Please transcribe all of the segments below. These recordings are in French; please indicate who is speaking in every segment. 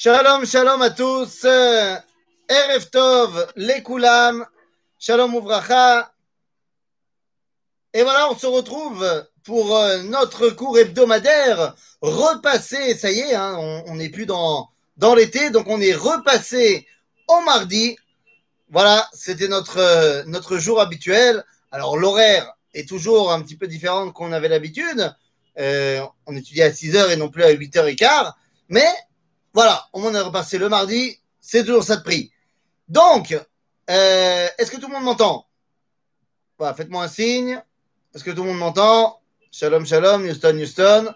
Speaker 1: Shalom, shalom à tous. Erev Tov, les Koulam. Shalom Ouvracha. Et voilà, on se retrouve pour euh, notre cours hebdomadaire. Repassé, ça y est, hein, on n'est plus dans, l'été, donc on est repassé au mardi. Voilà, c'était notre, euh, jour habituel. Alors l'horaire est toujours un petit peu différent qu'on avait l'habitude. Euh, on étudiait à 6h et non plus à 8h15. Mais voilà, on est repassé le mardi, c'est toujours ça de prix. Donc, euh, est-ce que tout le monde m'entend? Faites-moi un signe. Est-ce que tout le monde m'entend? Shalom, shalom, Houston, Houston.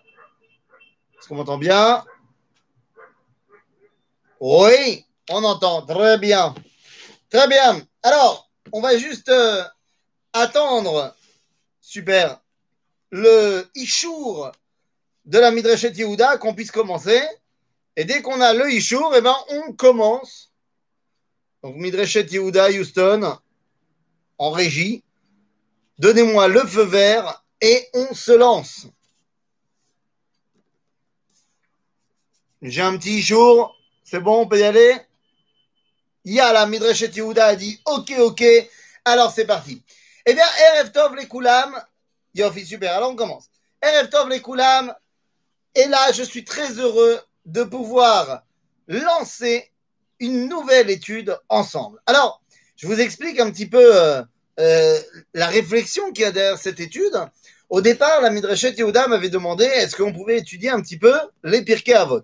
Speaker 1: Est-ce qu'on m'entend bien? Oui, on entend. Très bien. Très bien. Alors, on va juste euh, attendre. Super. Le Ishour de la Midrashet Yehuda qu'on puisse commencer. Et dès qu'on a le Ishour, eh ben, on commence. Donc, Midrashet Yehuda, Houston, en régie. Donnez-moi le feu vert et on se lance. J'ai un petit Ishour. C'est bon, on peut y aller? Yala, Midrashet Yehuda a dit Ok, ok. Alors, c'est parti. Eh bien, Erev Tov les Koulam. Yofi, super. Alors, on commence. Erev Tov les Koulam. Et là, je suis très heureux de pouvoir lancer une nouvelle étude ensemble. Alors, je vous explique un petit peu euh, euh, la réflexion qu'il y a derrière cette étude. Au départ, la Midrashet Yehuda m'avait demandé est-ce qu'on pouvait étudier un petit peu les Pirkei Avot?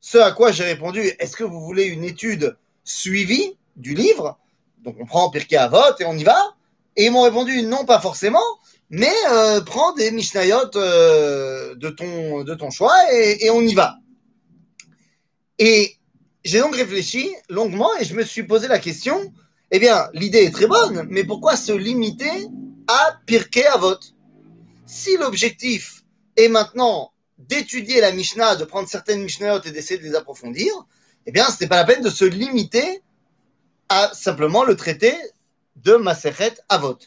Speaker 1: Ce à quoi j'ai répondu est-ce que vous voulez une étude suivie du livre? Donc, on prend Pirkei Avot et on y va. Et ils m'ont répondu non, pas forcément, mais euh, prends des Mishnayot de, ton, de ton choix et on y va. Et j'ai donc réfléchi longuement et je me suis posé la question, eh bien, l'idée est très bonne, mais pourquoi se limiter à Pirkei Avot Si l'objectif est maintenant d'étudier la Mishnah, de prendre certaines Mishnayot et d'essayer de les approfondir, eh bien, ce n'est pas la peine de se limiter à simplement le traité de Masechet Avot.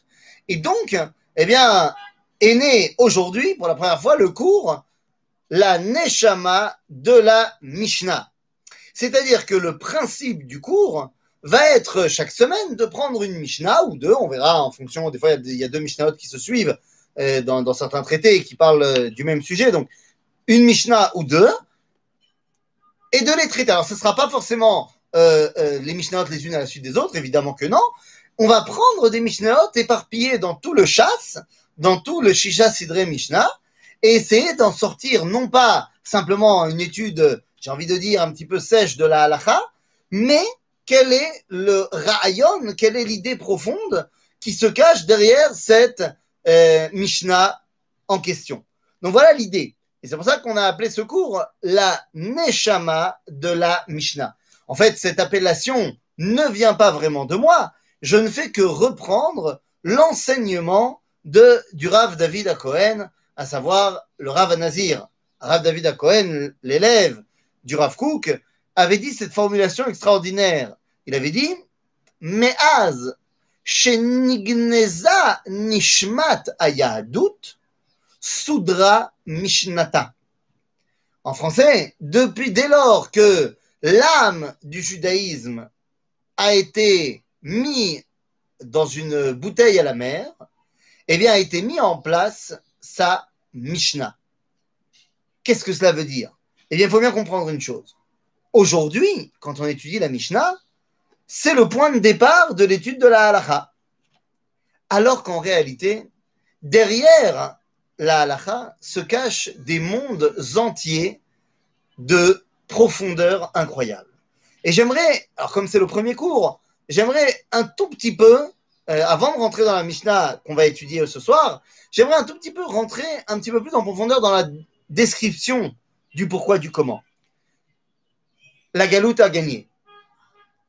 Speaker 1: Et donc, eh bien, est né aujourd'hui, pour la première fois, le cours, la Neshama de la Mishnah. C'est-à-dire que le principe du cours va être chaque semaine de prendre une Mishnah ou deux, on verra en fonction, des fois il y a, deux Mishnahot qui se suivent euh, dans, certains traités qui parlent euh, du même sujet, donc une Mishnah ou deux, et de les traiter. Alors ce ne sera pas forcément euh, les Mishnahot les unes à la suite des autres, évidemment que non. On va prendre des Mishnahot éparpillés dans tout le chasse, dans tout le Shisha Sidre Mishnah, et essayer d'en sortir non pas simplement une étude j'ai envie de dire, un petit peu sèche de la halacha, mais quel est le rayon, quelle est l'idée profonde qui se cache derrière cette euh, Mishnah en question? Donc voilà l'idée. Et c'est pour ça qu'on a appelé ce cours la Neshama de la Mishnah. En fait, cette appellation ne vient pas vraiment de moi. Je ne fais que reprendre l'enseignement de, du Rav David à Cohen, à savoir le Rav Nazir. Rav David à Cohen, l'élève du Rav Kook, avait dit cette formulation extraordinaire. Il avait dit Me'az shenigneza nishmat ayadut sudra mishnata. En français, depuis dès lors que l'âme du judaïsme a été mise dans une bouteille à la mer, eh bien a été mis en place sa Mishnah. Qu'est-ce que cela veut dire? Eh bien, il faut bien comprendre une chose. Aujourd'hui, quand on étudie la Mishnah, c'est le point de départ de l'étude de la halacha. Alors qu'en réalité, derrière la halacha se cachent des mondes entiers de profondeur incroyable. Et j'aimerais, alors comme c'est le premier cours, j'aimerais un tout petit peu, euh, avant de rentrer dans la Mishnah qu'on va étudier ce soir, j'aimerais un tout petit peu rentrer un petit peu plus en profondeur dans la description du pourquoi, du comment. La galoute a gagné.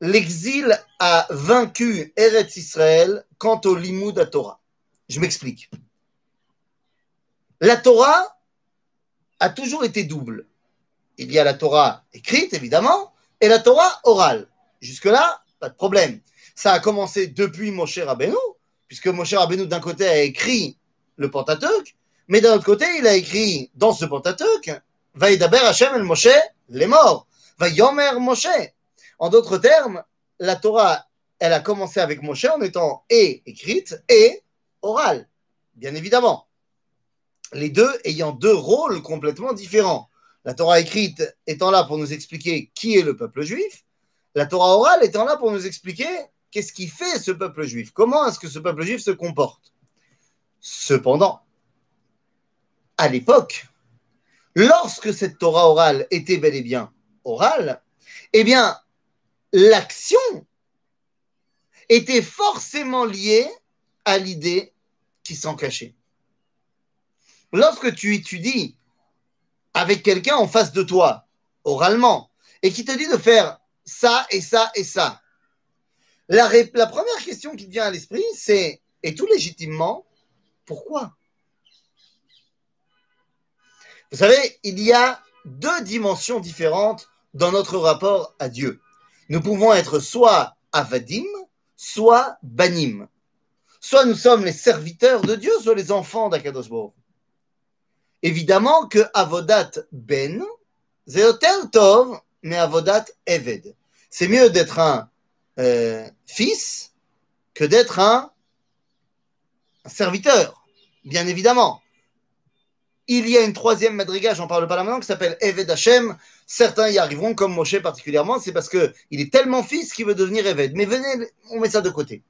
Speaker 1: L'exil a vaincu Eretz Israël quant au limoud à Torah. Je m'explique. La Torah a toujours été double. Il y a la Torah écrite, évidemment, et la Torah orale. Jusque-là, pas de problème. Ça a commencé depuis Moshe Rabbeinu, puisque Moshe Rabbeinu, d'un côté, a écrit le Pentateuch, mais d'un autre côté, il a écrit dans ce Pentateuch Vaïdaber Hashem el Moshe, les morts. Va yomer Moshe. En d'autres termes, la Torah, elle a commencé avec Moshe en étant et écrite et orale, bien évidemment. Les deux ayant deux rôles complètement différents. La Torah écrite étant là pour nous expliquer qui est le peuple juif, la Torah orale étant là pour nous expliquer qu'est-ce qui fait ce peuple juif, comment est-ce que ce peuple juif se comporte. Cependant, à l'époque, lorsque cette Torah orale était bel et bien orale, eh bien, l'action était forcément liée à l'idée qui s'en cachait. Lorsque tu étudies avec quelqu'un en face de toi, oralement, et qui te dit de faire ça et ça et ça, la, première question qui vient à l'esprit, c'est, et tout légitimement, pourquoi? Vous savez, il y a deux dimensions différentes dans notre rapport à Dieu. Nous pouvons être soit avadim, soit banim. Soit nous sommes les serviteurs de Dieu, soit les enfants d'Akadosh Évidemment que avodat ben, zeotel tov, mais avodat eved. C'est mieux d'être un euh, fils que d'être un, serviteur, bien évidemment. Il y a une troisième madriga, j'en parle pas là maintenant, qui s'appelle Eved Hashem. Certains y arriveront, comme Moshe particulièrement, c'est parce qu'il est tellement fils qu'il veut devenir Eved. Mais venez, on met ça de côté.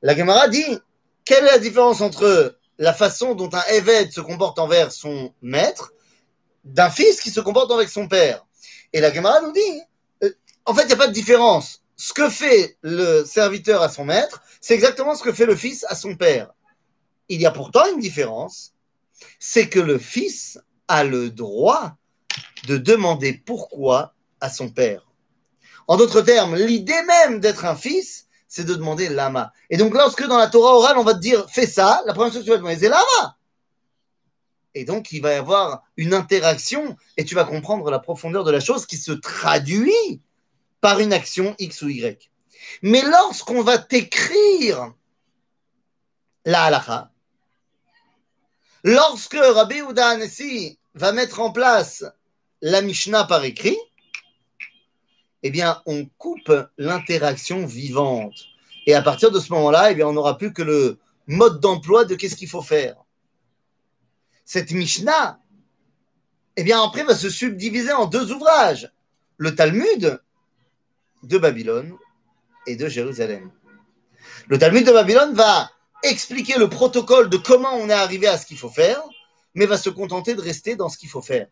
Speaker 1: La Gemara dit, quelle est la différence entre la façon dont un Eved se comporte envers son maître d'un fils qui se comporte avec son père? Et la Gemara nous dit, euh, en fait, il n'y a pas de différence. Ce que fait le serviteur à son maître, c'est exactement ce que fait le fils à son père. Il y a pourtant une différence c'est que le fils a le droit de demander pourquoi à son père. En d'autres termes, l'idée même d'être un fils, c'est de demander lama. Et donc, lorsque dans la Torah orale, on va te dire fais ça, la première chose que tu vas demander, c'est lama. Et donc, il va y avoir une interaction et tu vas comprendre la profondeur de la chose qui se traduit par une action X ou Y. Mais lorsqu'on va t'écrire la halakha, Lorsque Rabbi Uda Anesi va mettre en place la Mishnah par écrit, eh bien, on coupe l'interaction vivante. Et à partir de ce moment-là, eh bien, on n'aura plus que le mode d'emploi de qu'est-ce qu'il faut faire. Cette Mishnah, eh bien, après, va se subdiviser en deux ouvrages. Le Talmud de Babylone et de Jérusalem. Le Talmud de Babylone va expliquer le protocole de comment on est arrivé à ce qu'il faut faire, mais va se contenter de rester dans ce qu'il faut faire.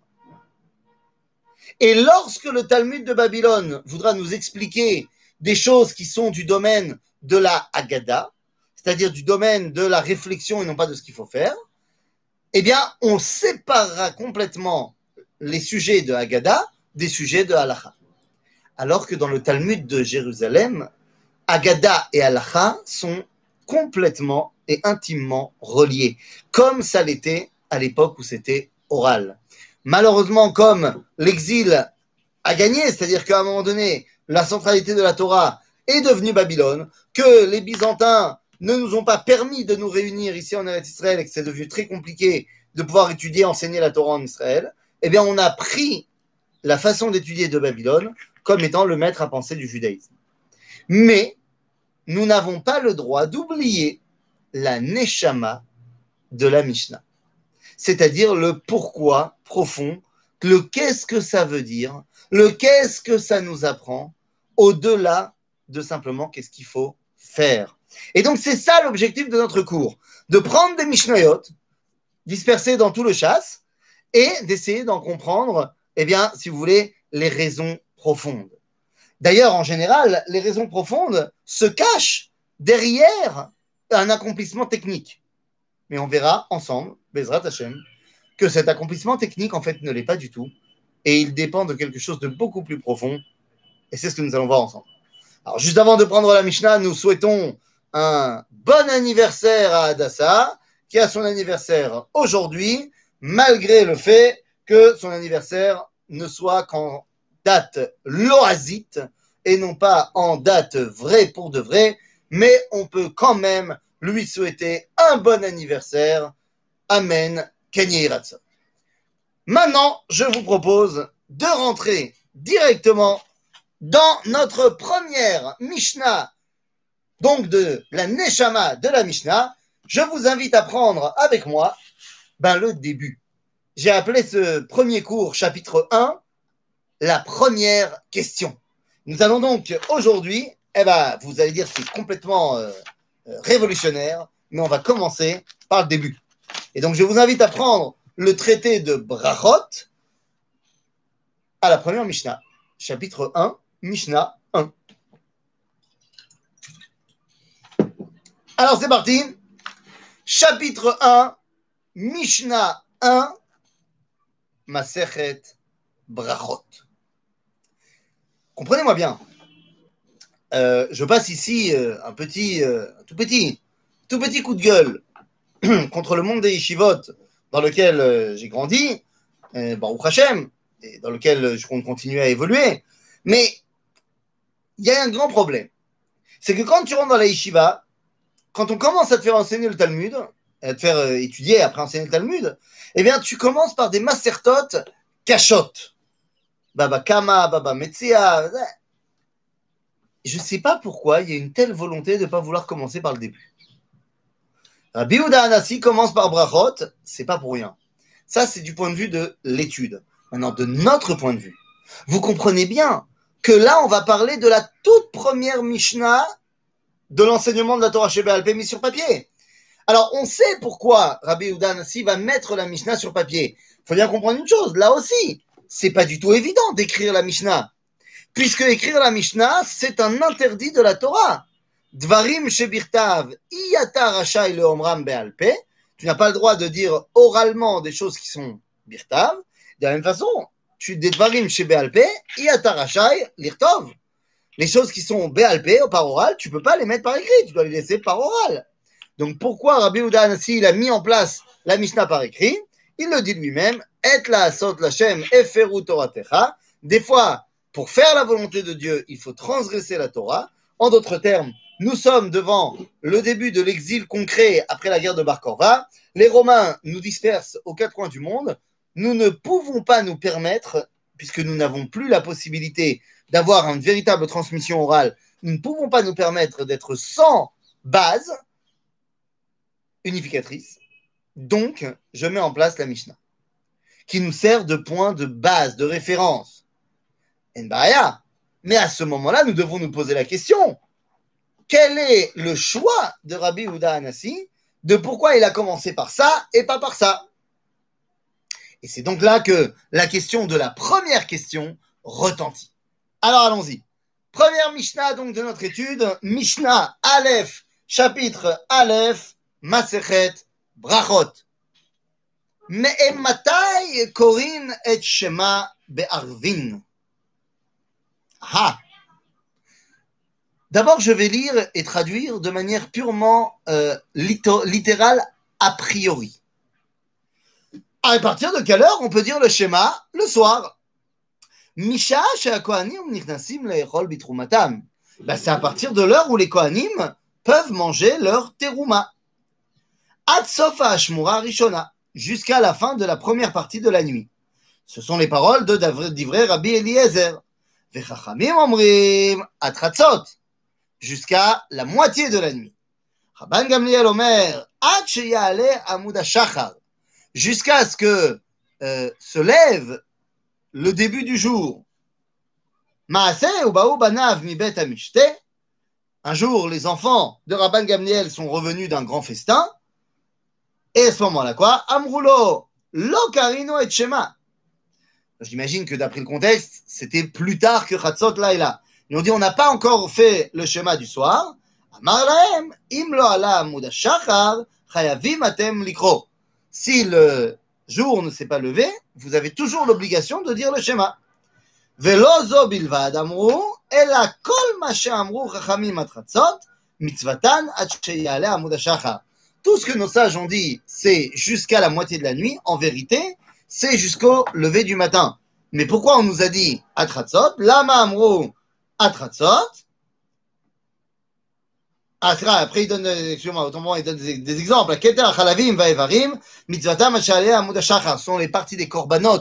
Speaker 1: Et lorsque le Talmud de Babylone voudra nous expliquer des choses qui sont du domaine de la Haggadah, c'est-à-dire du domaine de la réflexion et non pas de ce qu'il faut faire, eh bien, on séparera complètement les sujets de Haggadah des sujets de Halacha. Alors que dans le Talmud de Jérusalem, Haggadah et Halacha sont complètement et intimement reliés, comme ça l'était à l'époque où c'était oral. Malheureusement, comme l'exil a gagné, c'est-à-dire qu'à un moment donné, la centralité de la Torah est devenue Babylone, que les Byzantins ne nous ont pas permis de nous réunir ici en Israël et que c'est devenu très compliqué de pouvoir étudier, enseigner la Torah en Israël, eh bien, on a pris la façon d'étudier de Babylone comme étant le maître à penser du judaïsme. Mais nous n'avons pas le droit d'oublier la neshama de la Mishnah, c'est-à-dire le pourquoi profond, le qu'est-ce que ça veut dire, le qu'est-ce que ça nous apprend, au-delà de simplement qu'est-ce qu'il faut faire. Et donc c'est ça l'objectif de notre cours, de prendre des Mishnayot dispersés dans tout le chasse et d'essayer d'en comprendre, eh bien, si vous voulez, les raisons profondes. D'ailleurs, en général, les raisons profondes se cachent derrière un accomplissement technique. Mais on verra ensemble, Bezrat Hashem, que cet accomplissement technique, en fait, ne l'est pas du tout. Et il dépend de quelque chose de beaucoup plus profond. Et c'est ce que nous allons voir ensemble. Alors, juste avant de prendre la Mishnah, nous souhaitons un bon anniversaire à Adassa, qui a son anniversaire aujourd'hui, malgré le fait que son anniversaire ne soit qu'en date loisite et non pas en date vraie pour de vrai, mais on peut quand même lui souhaiter un bon anniversaire. Amen. Kenye Maintenant, je vous propose de rentrer directement dans notre première Mishnah, donc de la Neshama de la Mishnah. Je vous invite à prendre avec moi ben, le début. J'ai appelé ce premier cours, chapitre 1, la première question. Nous allons donc aujourd'hui, eh ben, vous allez dire c'est complètement euh, euh, révolutionnaire, mais on va commencer par le début. Et donc je vous invite à prendre le traité de Brachot à la première Mishnah, chapitre 1, Mishnah 1. Alors c'est parti. Chapitre 1, Mishnah 1, Masechet Brachot. Comprenez-moi bien. Euh, je passe ici euh, un petit, euh, tout petit, tout petit coup de gueule contre le monde des yeshivot dans lequel j'ai grandi, Baruch Hashem, et dans lequel je compte continuer à évoluer. Mais il y a un grand problème. C'est que quand tu rentres dans la yeshiva, quand on commence à te faire enseigner le Talmud, à te faire étudier après enseigner le Talmud, eh bien, tu commences par des masertot cachottes. Baba Kama, Baba Metzia. Je ne sais pas pourquoi il y a une telle volonté de ne pas vouloir commencer par le début. Rabbi Uda Anassi commence par Brachot, c'est pas pour rien. Ça, c'est du point de vue de l'étude. Maintenant, de notre point de vue, vous comprenez bien que là, on va parler de la toute première Mishnah de l'enseignement de la Torah chez Béalpé sur papier. Alors, on sait pourquoi Rabbi Udan si va mettre la Mishnah sur papier. Il faut bien comprendre une chose, là aussi, c'est pas du tout évident d'écrire la Mishnah. Puisque écrire la Mishnah, c'est un interdit de la Torah. Dvarim shebirtav iyata rachai le omram be'alpe. Tu n'as pas le droit de dire oralement des choses qui sont birtav. De la même façon, tu des dvarim chez Béalpé, iyata rachai lirtov. Les choses qui sont Béalpé, par oral, tu peux pas les mettre par écrit, tu dois les laisser par oral. Donc pourquoi Rabbi Udan, s'il a mis en place la Mishnah par écrit, il le dit lui-même, et la sot lachem eferu toratecha. Des fois, pour faire la volonté de Dieu, il faut transgresser la Torah. En d'autres termes, nous sommes devant le début de l'exil concret après la guerre de Bar Korva. Les Romains nous dispersent aux quatre coins du monde nous ne pouvons pas nous permettre, puisque nous n'avons plus la possibilité d'avoir une véritable transmission orale, nous ne pouvons pas nous permettre d'être sans base unificatrice. Donc, je mets en place la Mishnah, qui nous sert de point de base, de référence. Mais à ce moment-là, nous devons nous poser la question quel est le choix de Rabbi Houda Anassi de pourquoi il a commencé par ça et pas par ça? Et c'est donc là que la question de la première question retentit. Alors allons-y. Première Mishnah donc de notre étude, Mishnah Aleph, chapitre Aleph, Masechet, Brachot. Me'ematai korin et shema be'arvin. Ah. D'abord, je vais lire et traduire de manière purement euh, littérale a priori. À partir de quelle heure on peut dire le schéma Le soir? Misha ben, c'est à partir de l'heure où les Kohanim peuvent manger leur teruma. Atsofa Ashmura Rishona, jusqu'à la fin de la première partie de la nuit. Ce sont les paroles de d'ivray Rabbi Eliezer. Jusqu'à la moitié de la nuit. Jusqu'à ce que euh, se lève le début du jour. Un jour, les enfants de Rabban Gamliel sont revenus d'un grand festin. Et à ce moment-là, quoi Amrulo, lo et shema. J'imagine que d'après le contexte, c'était plus tard que Chatzot Laila. Ils ont dit, on n'a pas encore fait le schéma du soir. Amar lahem, im lo chayavim atem likro si le jour ne s'est pas levé, vous avez toujours l'obligation de dire le schéma. Velozo bilvad amru, ela kol ma she'amru chachamim atratzot, mitzvatan ad sheyale amud Tout ce que nos sages ont dit, c'est jusqu'à la moitié de la nuit. En vérité, c'est jusqu'au lever du matin. Mais pourquoi on nous a dit atratzot, lama amru atratzot, ah. Après, il donne, il donne des, exemples. Keter, vaevarim, mitzvatam, Ce sont les parties des korbanot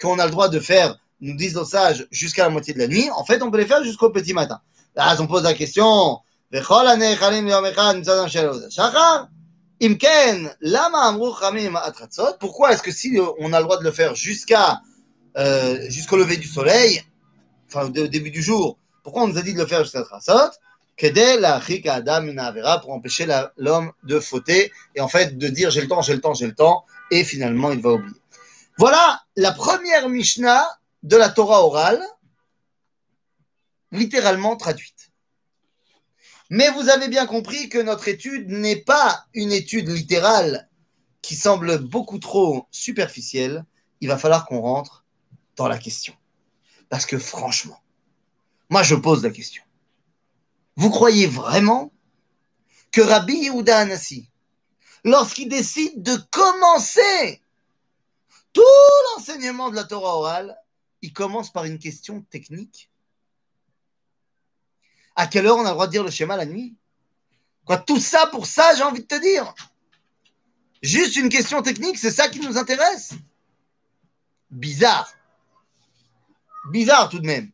Speaker 1: qu'on a le droit de faire nous disent nos sages, jusqu'à la moitié de la nuit, en fait, on peut les faire jusqu'au petit matin. Là, on pose la question, pourquoi est-ce que si on a le droit de le faire jusqu'à euh, jusqu'au lever du soleil, enfin au début du jour, pourquoi on nous a dit de le faire jusqu'à Trasot pour empêcher l'homme de fauter et en fait de dire j'ai le temps, j'ai le temps, j'ai le temps, et finalement il va oublier. Voilà la première Mishnah de la Torah orale, littéralement traduite. Mais vous avez bien compris que notre étude n'est pas une étude littérale qui semble beaucoup trop superficielle. Il va falloir qu'on rentre dans la question. Parce que franchement, moi je pose la question. Vous croyez vraiment que Rabbi Yehuda Anassi, lorsqu'il décide de commencer tout l'enseignement de la Torah orale, il commence par une question technique? À quelle heure on a le droit de dire le schéma la nuit? Quoi, tout ça pour ça, j'ai envie de te dire. Juste une question technique, c'est ça qui nous intéresse. Bizarre. Bizarre tout de même.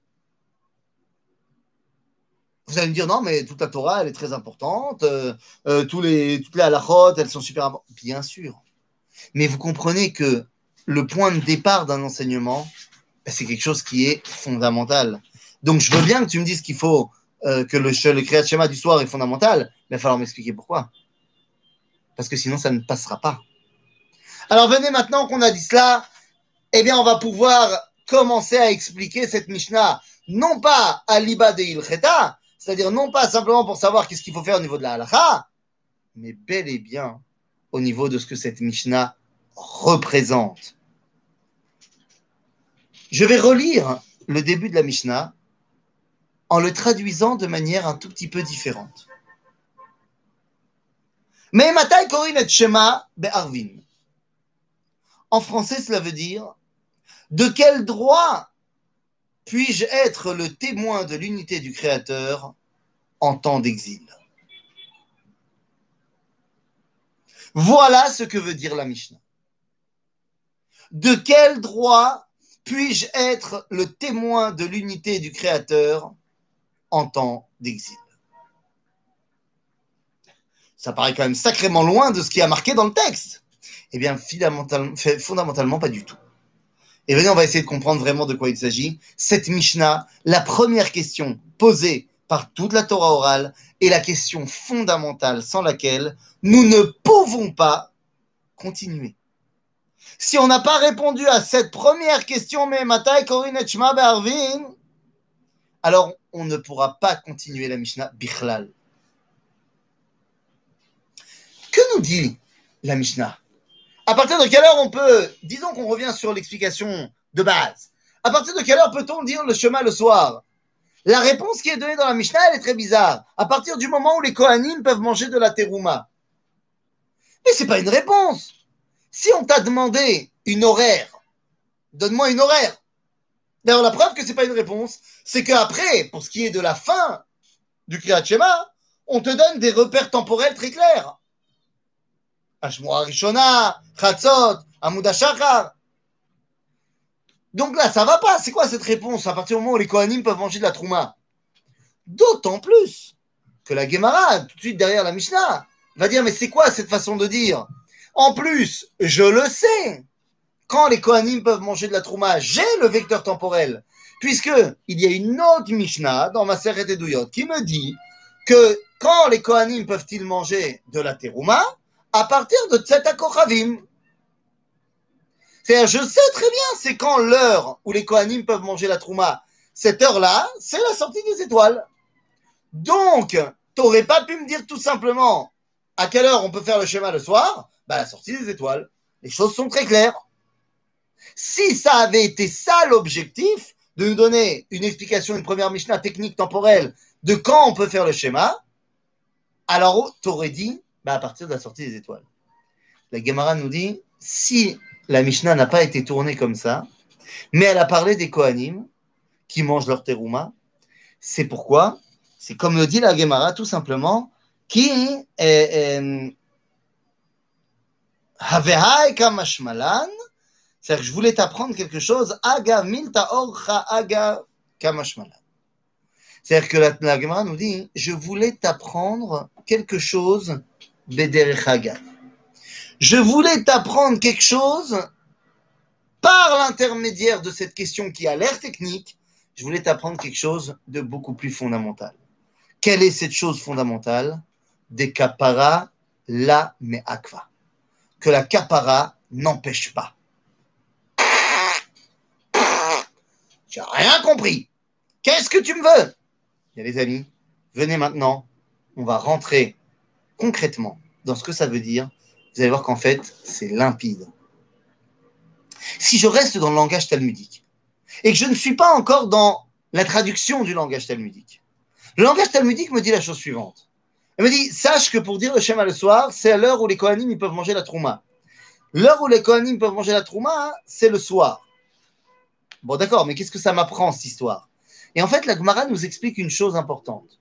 Speaker 1: Vous allez me dire, non, mais toute la Torah, elle est très importante. Euh, euh, tous les, toutes les halachot, elles sont super importantes. Bien sûr. Mais vous comprenez que le point de départ d'un enseignement, ben, c'est quelque chose qui est fondamental. Donc, je veux bien que tu me dises qu'il faut euh, que le, le Kriyat Shema du soir est fondamental, mais il va falloir m'expliquer pourquoi. Parce que sinon, ça ne passera pas. Alors, venez maintenant qu'on a dit cela, eh bien, on va pouvoir commencer à expliquer cette Mishnah, non pas à l'Iba de Ilcheta, c'est-à-dire non pas simplement pour savoir qu'est-ce qu'il faut faire au niveau de la halacha, mais bel et bien au niveau de ce que cette Mishnah représente. Je vais relire le début de la Mishnah en le traduisant de manière un tout petit peu différente. Mais Matai Korin Shema Be'arvin. En français, cela veut dire de quel droit puis-je être le témoin de l'unité du Créateur en temps d'exil? Voilà ce que veut dire la Mishnah. De quel droit puis-je être le témoin de l'unité du Créateur en temps d'exil Ça paraît quand même sacrément loin de ce qui a marqué dans le texte. Eh bien, fondamentalement, pas du tout. Et venez, on va essayer de comprendre vraiment de quoi il s'agit. Cette Mishnah, la première question posée par toute la Torah orale est la question fondamentale sans laquelle nous ne pouvons pas continuer. Si on n'a pas répondu à cette première question, mais Matai Korin Be'arvin, alors on ne pourra pas continuer la Mishnah Bichlal. Que nous dit la Mishnah? À partir de quelle heure on peut, disons qu'on revient sur l'explication de base, à partir de quelle heure peut-on dire le chemin le soir? La réponse qui est donnée dans la Mishnah, elle est très bizarre. À partir du moment où les Kohanim peuvent manger de la terouma. Mais c'est pas une réponse. Si on t'a demandé une horaire, donne-moi une horaire. D'ailleurs, la preuve que c'est pas une réponse, c'est qu'après, pour ce qui est de la fin du Kriyat Shema, on te donne des repères temporels très clairs. Ashmua Rishona, Chatzot, Amuda Donc là, ça va pas. C'est quoi cette réponse? À partir du moment où les Kohanim peuvent manger de la Trouma D'autant plus que la Gemara, tout de suite derrière la Mishnah, va dire Mais c'est quoi cette façon de dire? En plus, je le sais. Quand les Kohanim peuvent manger de la Trouma, j'ai le vecteur temporel. Puisque il y a une autre Mishnah dans ma Seret Douyot qui me dit que quand les Kohanim peuvent-ils manger de la Terouma à partir de Tzetakochavim. C'est-à-dire, je sais très bien, c'est quand l'heure où les Kohanim peuvent manger la Trouma. Cette heure-là, c'est la sortie des étoiles. Donc, tu n'aurais pas pu me dire tout simplement à quelle heure on peut faire le schéma le soir? Bah, La sortie des étoiles. Les choses sont très claires. Si ça avait été ça l'objectif, de nous donner une explication, une première Mishnah technique temporelle de quand on peut faire le schéma, alors tu aurais dit bah, à partir de la sortie des étoiles. La Gemara nous dit, si la Mishnah n'a pas été tournée comme ça, mais elle a parlé des Kohanim qui mangent leur terouma, c'est pourquoi, c'est comme le dit la Gemara tout simplement, qui est C'est-à-dire que je voulais t'apprendre quelque chose. Aga milta orcha kamashmala. C'est-à-dire que la, la Gemara nous dit, je voulais t'apprendre quelque chose. Je voulais t'apprendre quelque chose par l'intermédiaire de cette question qui a l'air technique. Je voulais t'apprendre quelque chose de beaucoup plus fondamental. Quelle est cette chose fondamentale? Des kapara la me'akva. Que la kapara n'empêche pas. J'ai rien compris. Qu'est-ce que tu me veux? Les amis, venez maintenant. On va rentrer concrètement dans ce que ça veut dire. Vous allez voir qu'en fait, c'est limpide. Si je reste dans le langage talmudique et que je ne suis pas encore dans la traduction du langage talmudique, le langage talmudique me dit la chose suivante. Il me dit, sache que pour dire le schéma le soir, c'est à l'heure où les Kohanim peuvent manger la trouma. L'heure où les Kohanim peuvent manger la trouma, c'est le soir. Bon, d'accord, mais qu'est-ce que ça m'apprend, cette histoire? Et en fait, la Gemara nous explique une chose importante.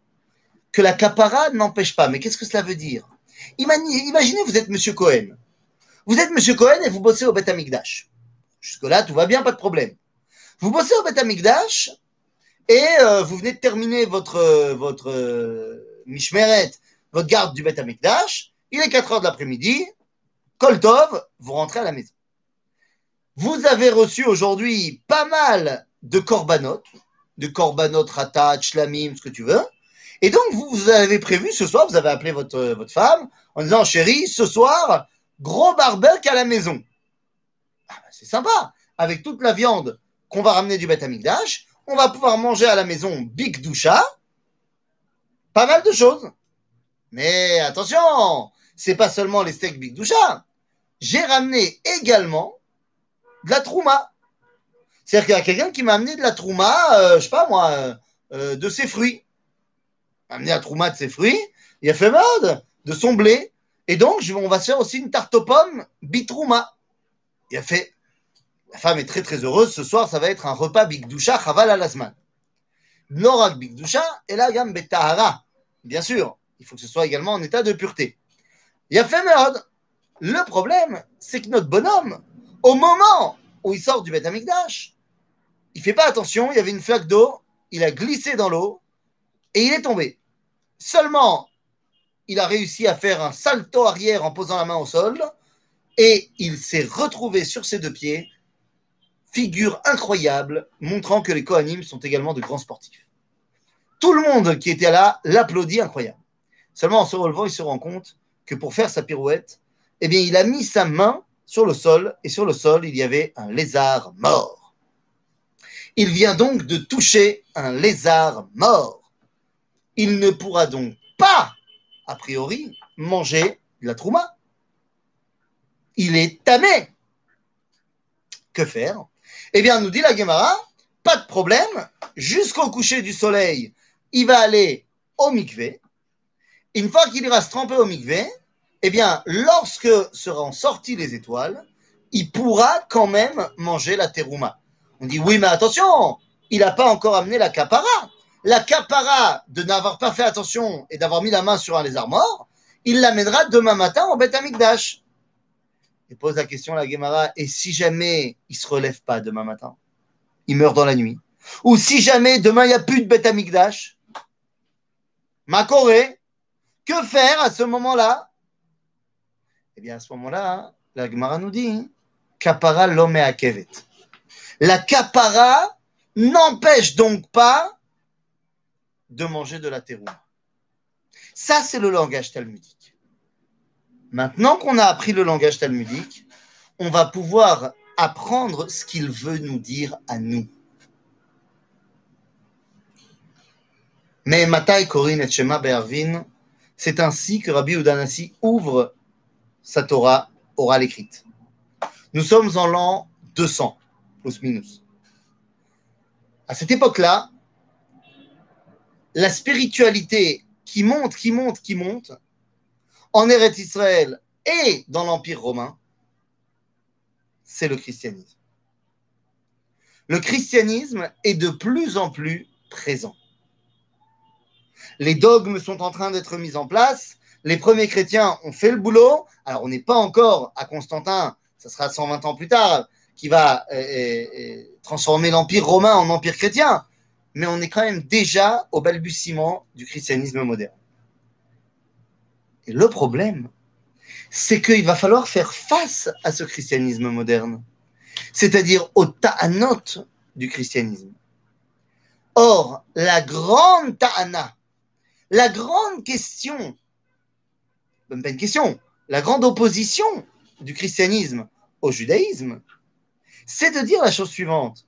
Speaker 1: Que la capara n'empêche pas. Mais qu'est-ce que cela veut dire? Imaginez, vous êtes Monsieur Cohen. Vous êtes Monsieur Cohen et vous bossez au Beth Amikdash. Jusque-là, tout va bien, pas de problème. Vous bossez au Beth Amikdash et euh, vous venez de terminer votre, votre euh, mishmeret, votre garde du Beth Amikdash. Il est 4 heures de l'après-midi. Koltov, vous rentrez à la maison. Vous avez reçu aujourd'hui pas mal de korbanot, de korbanot, ratat, shlamim, ce que tu veux. Et donc, vous, avez prévu ce soir, vous avez appelé votre, votre femme en disant, chérie, ce soir, gros barbecue à la maison. Ah, bah, c'est sympa. Avec toute la viande qu'on va ramener du Beth Amikdash, on va pouvoir manger à la maison Big Doucha. Pas mal de choses. Mais attention, c'est pas seulement les steaks Big Doucha. J'ai ramené également de la trouma. C'est-à-dire qu'il y a quelqu'un qui m'a amené de la trouma, euh, je sais pas moi, euh, euh, de ses fruits. Il m'a amené la trouma de ses fruits, il a fait mode de son blé. Et donc, je, on va se faire aussi une tarte aux pommes bitrouma. Il a fait. La femme est très très heureuse. Ce soir, ça va être un repas bigdoucha chaval à lasman. Norak bigdoucha et la gamme betahara. Bien sûr, il faut que ce soit également en état de pureté. Il a fait merde. Le problème, c'est que notre bonhomme, au moment où il sort du Beth Amikdash, il fait pas attention, il y avait une flaque d'eau, il a glissé dans l'eau et il est tombé. Seulement, il a réussi à faire un salto arrière en posant la main au sol et il s'est retrouvé sur ses deux pieds, figure incroyable, montrant que les Kohanim sont également de grands sportifs. Tout le monde qui était là l'applaudit incroyable. Seulement en se relevant, il se rend compte que pour faire sa pirouette, eh bien, il a mis sa main sur le sol, et sur le sol, il y avait un lézard mort. Il vient donc de toucher un lézard mort. Il ne pourra donc pas, a priori, manger de la trouma. Il est tamé. Que faire? Eh bien, nous dit la Gemara, pas de problème, jusqu'au coucher du soleil, il va aller au mikvé. Une fois qu'il ira se tremper au mikvé, eh bien, lorsque seront sorties les étoiles, il pourra quand même manger la terouma. On dit oui, mais attention, il n'a pas encore amené la capara. La capara de n'avoir pas fait attention et d'avoir mis la main sur un lézard mort, il l'amènera demain matin au Beth. Il pose la question à la Gemara, et si jamais il se relève pas demain matin, il meurt dans la nuit, ou si jamais demain il n'y a plus de Beth Amikdash, Makoré, que faire à ce moment-là? Eh bien, à ce moment-là, la Gemara nous dit Kapara l'homme kevet. La kapara n'empêche donc pas de manger de la terouma. Ça, c'est le langage talmudique. Maintenant qu'on a appris le langage talmudique, on va pouvoir apprendre ce qu'il veut nous dire à nous. Mais Matai Korin et Shema Be'arvin, c'est ainsi que Rabbi Udanasi ouvre sa Torah orale écrite. Nous sommes en l'an 200, plus minus. À cette époque-là, la spiritualité qui monte, qui monte, qui monte, en Eretz Israël et dans l'Empire romain, c'est le christianisme. Le christianisme est de plus en plus présent. Les dogmes sont en train d'être mis en place, les premiers chrétiens ont fait le boulot. Alors, on n'est pas encore à Constantin, ça sera 120 ans plus tard, qui va euh, euh, euh, transformer l'empire romain en empire chrétien, mais on est quand même déjà au balbutiement du christianisme moderne. Et le problème, c'est qu'il va falloir faire face à ce christianisme moderne, c'est-à-dire au ta'anot du christianisme. Or, la grande ta'ana, la grande question, pas question, la grande opposition du christianisme au judaïsme, c'est de dire la chose suivante.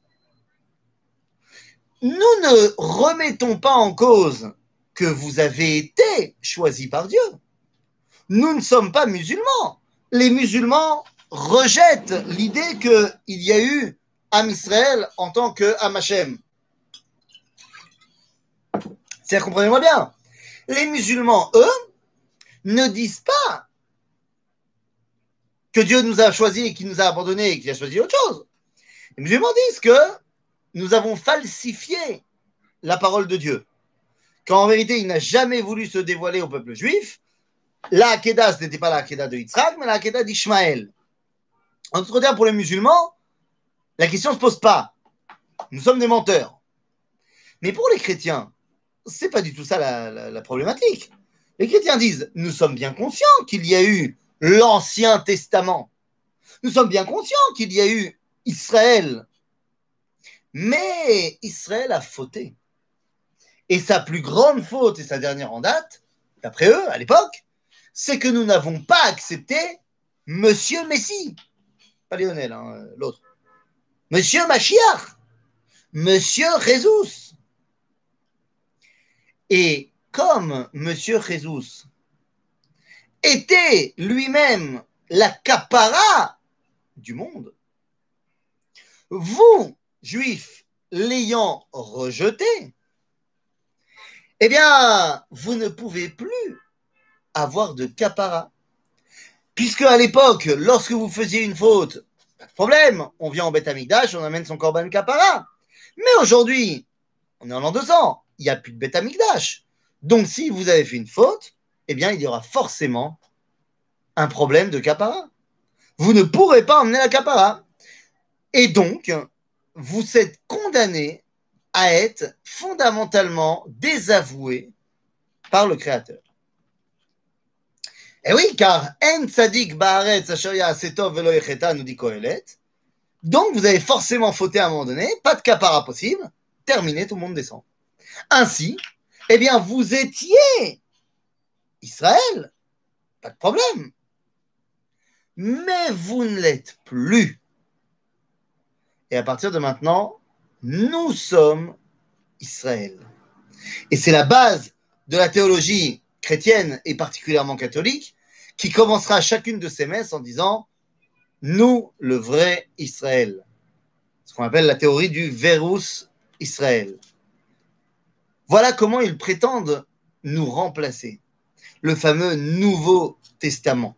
Speaker 1: Nous ne remettons pas en cause que vous avez été choisi par Dieu. Nous ne sommes pas musulmans. Les musulmans rejettent l'idée qu'il y a eu Am Israël en tant que Amachem. C'est-à-dire, comprenez-moi bien, les musulmans, eux, ne disent pas que Dieu nous a choisi et qu'il nous a abandonnés et qu'il a choisi autre chose. Les musulmans disent que nous avons falsifié la parole de Dieu. Qu'en vérité, il n'a jamais voulu se dévoiler au peuple juif. La ce n'était pas la Hakeda de Yitzhak, mais la Hakeda d'Ishmaël. En d'autres termes, pour les musulmans, la question ne se pose pas. Nous sommes des menteurs. Mais pour les chrétiens, c'est pas du tout ça la problématique. Les chrétiens disent, nous sommes bien conscients qu'il y a eu l'Ancien Testament. Nous sommes bien conscients qu'il y a eu Israël. Mais Israël a fauté. Et sa plus grande faute et sa dernière en date, d'après eux, à l'époque, c'est que nous n'avons pas accepté Monsieur Messie. Pas Lionel, hein, l'autre. Monsieur Machiach. Monsieur Jésus. Et comme Monsieur Jésus était lui-même la capara du monde, vous, juifs, l'ayant rejeté, eh bien, vous ne pouvez plus avoir de capara. Puisque à l'époque, lorsque vous faisiez une faute, pas de problème, on vient en Beth Amikdash, on amène son corban capara. Mais aujourd'hui, on est en l'an 200, il n'y a plus de Beth Amikdash. Donc, si vous avez fait une faute, eh bien, il y aura forcément un problème de capara. Vous ne pourrez pas emmener la capara. Et donc, vous êtes condamné à être fondamentalement désavoué par le Créateur. Et oui, car En nous dit Kohelet. Donc, vous avez forcément fauté à un moment donné, pas de capara possible, terminé, tout le monde descend. Ainsi, eh bien, vous étiez Israël, pas de problème. Mais vous ne l'êtes plus. Et à partir de maintenant, nous sommes Israël. Et c'est la base de la théologie chrétienne et particulièrement catholique qui commencera chacune de ces messes en disant Nous, le vrai Israël. Ce qu'on appelle la théorie du Verus Israël. Voilà comment ils prétendent nous remplacer. Le fameux Nouveau Testament.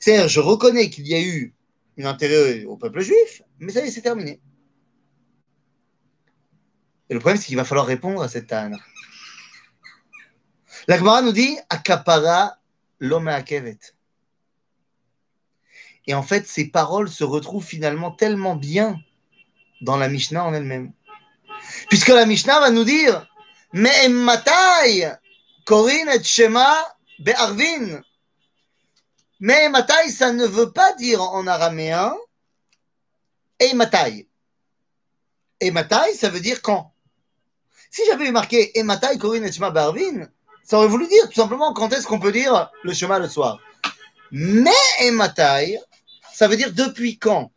Speaker 1: C'est-à-dire, je reconnais qu'il y a eu un intérêt au peuple juif, mais ça y est, c'est terminé. Et le problème, c'est qu'il va falloir répondre à cette âne. La Gemara nous dit Akapara l'homme kevet. Et en fait, ces paroles se retrouvent finalement tellement bien dans la Mishnah en elle-même. Puisque la Mishnah va nous dire Me'emmatai korin et shema be'arvin. Me'emmatai, ça ne veut pas dire en araméen Eimatai. Eimatai, ça veut dire quand. Si j'avais marqué Eimatai korin et shema be'arvin, ça aurait voulu dire tout simplement quand est-ce qu'on peut dire le chemin le soir. Mais Eimatai, ça veut dire depuis quand.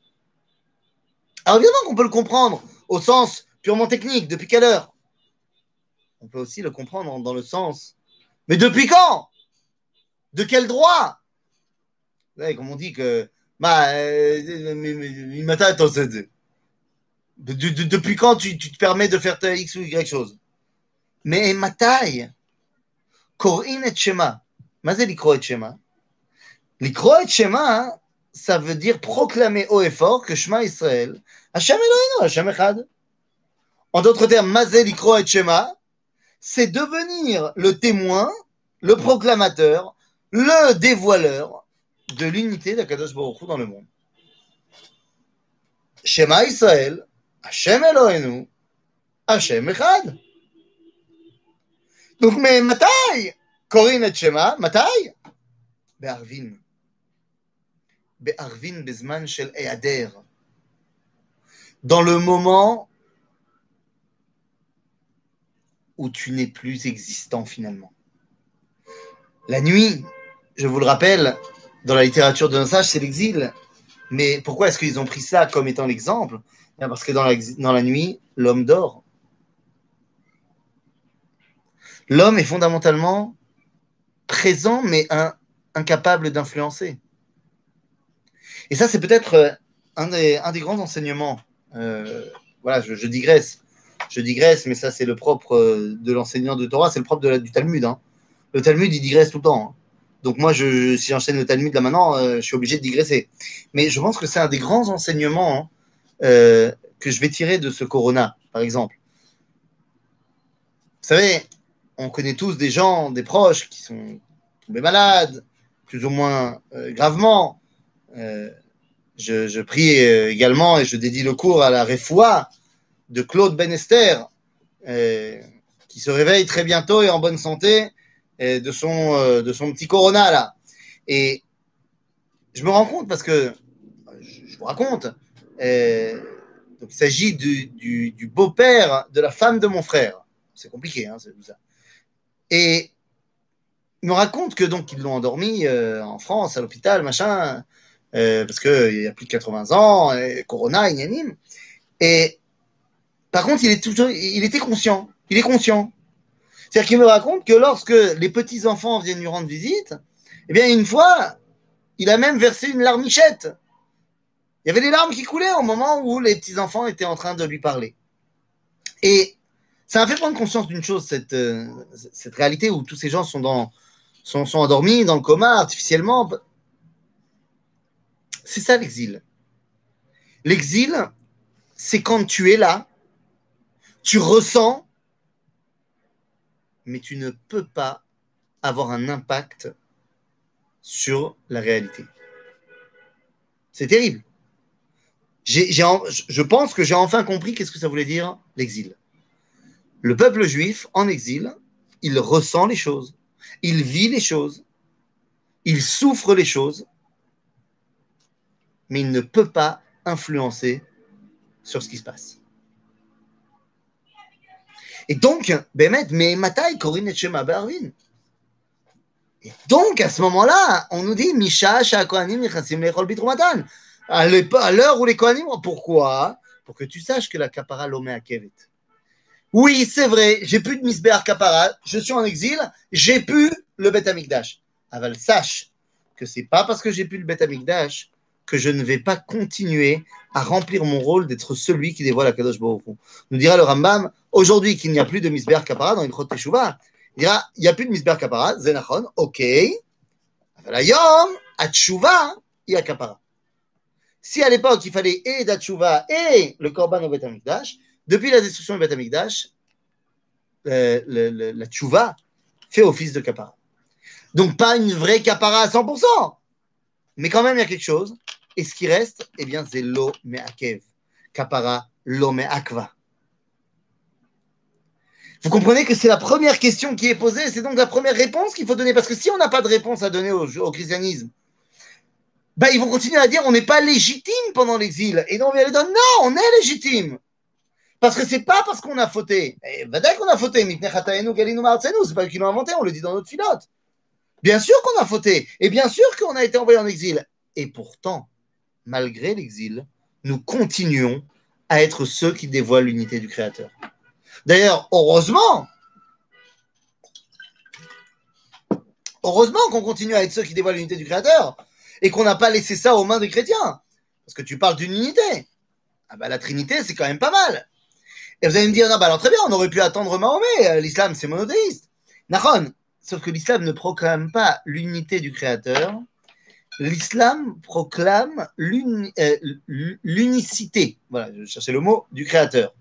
Speaker 1: Alors évidemment qu'on peut le comprendre au sens purement technique, depuis quelle heure on peut aussi le comprendre dans le sens. Mais depuis quand? De quel droit? Comme on dit que. Depuis quand tu, te permets de faire ta X ou Y chose? Mais ma taille, Korin et Shema. C'est l'ikro et Shema? L'ikro et Shema, ça veut dire proclamer haut et fort que Shema Israël, Hashem Elohim, Hashem Echad. En d'autres termes, Mazel Ikro et Shema, c'est devenir le témoin, le proclamateur, le dévoileur de l'unité d'Akadosh Baruch dans le monde. Shema Israël, Hashem Elohenu, Hashem Echad. Donc, mais matai, Corinne et Shema, matai, Be'arvin. Be'arvin bezman shel eader. Dans le moment où tu n'es plus existant finalement. La nuit, je vous le rappelle, dans la littérature de nos sages, c'est l'exil. Mais pourquoi est-ce qu'ils ont pris ça comme étant l'exemple? Parce que dans la, nuit, l'homme dort. L'homme est fondamentalement présent, mais incapable d'influencer. Et ça, c'est peut-être euh, un des, un des, grands enseignements. Euh, voilà, je, digresse. Je digresse, mais ça, c'est le propre euh, de l'enseignant de Torah, c'est le propre du Talmud. Hein. Le Talmud, il digresse tout le temps. Hein. Donc moi, je, si j'enchaîne le Talmud là maintenant, euh, je suis obligé de digresser. Mais je pense que c'est un des grands enseignements hein, euh, que je vais tirer de ce corona, par exemple. Vous savez, on connaît tous des gens, des proches qui sont tombés malades, plus ou moins gravement. Je, je, prie également et je dédie le cours à la Refoua de Claude Benester, qui se réveille très bientôt et en bonne santé de son, euh, de son petit Corona là. Et je me rends compte parce que je, vous raconte. Euh, donc il s'agit du, beau-père de la femme de mon frère. C'est compliqué, hein, c'est tout ça. Et il me raconte que donc ils l'ont endormi euh, en France, à l'hôpital, machin, parce qu'il a plus de 80 ans, et Corona, il Et par contre, il, est toujours, il était conscient. Il est conscient. C'est-à-dire qu'il me raconte que lorsque les petits-enfants viennent lui rendre visite, eh bien, une fois, il a même versé une larmichette. Il y avait des larmes qui coulaient au moment où les petits-enfants étaient en train de lui parler. Et ça m'a fait prendre conscience d'une chose, cette, euh, cette réalité où tous ces gens sont, dans, sont, sont endormis dans le coma artificiellement. C'est ça l'exil. L'exil, c'est quand tu es là, tu ressens mais tu ne peux pas avoir un impact sur la réalité. C'est terrible. je pense que j'ai enfin compris qu'est-ce que ça voulait dire l'exil. Le peuple juif en exil, il ressent les choses, il vit les choses, il souffre les choses, mais il ne peut pas influencer sur ce qui se passe. Et donc, Bémet, mais Matai, Corinne et Shema Barvin. Et donc, à ce moment-là, on nous dit, Misha, Kohanim, Nichasim, Lechol, Bitrumatan. À l'heure où les Kohanim, pourquoi? Pour que tu saches que la Kapara l'omé à Kevet. Oui, c'est vrai, j'ai plus de Misbéar Kapara, je suis en exil, j'ai plus le Bet Amikdash. Aval, sache que c'est pas parce que j'ai plus le Bet Amikdash que je ne vais pas continuer à remplir mon rôle d'être celui qui dévoile la Kadosh Baruch Nous dira le Rambam, aujourd'hui qu'il n'y a plus de Misber Kapara dans une Teshuvah, il dira, il n'y a plus de Misber Kapara, Zenachon, ok, Yom, Atshuva, a Kapara. Si à l'époque il fallait et d'Atshuva et le Korban au Bet Amikdash, depuis la destruction du Bet Amikdash, euh, la Tshuva fait office de Kapara. Donc pas une vraie Kapara à 100%, mais quand même il y a quelque chose. Et ce qui reste, eh bien, c'est l'eau me'akev. Kapara, l'eau akva. Vous comprenez que c'est la première question qui est posée, c'est donc la première réponse qu'il faut donner. Parce que si on n'a pas de réponse à donner au, christianisme, bah, ils vont continuer à dire on n'est pas légitime pendant l'exil. Et donc on vient dire non, on est légitime. Parce que c'est pas parce qu'on a fauté. Et bah, dès qu'on a fauté, c'est pas eux qui l'ont inventé, on le dit dans notre filote. Bien sûr qu'on a fauté. Et bien sûr qu'on a été envoyé en exil. Et pourtant, malgré l'exil, nous continuons à être ceux qui dévoilent l'unité du Créateur. D'ailleurs, heureusement, heureusement qu'on continue à être ceux qui dévoilent l'unité du Créateur et qu'on n'a pas laissé ça aux mains des chrétiens. Parce que tu parles d'une unité. Ah bah, la Trinité, c'est quand même pas mal. Et vous allez me dire, non, bah alors très bien, on aurait pu attendre Mahomet. L'islam, c'est monothéiste. Nahon. Sauf que l'islam ne proclame pas l'unité du Créateur, l'islam proclame euh, l'unicité, voilà, je cherchais le mot, du Créateur.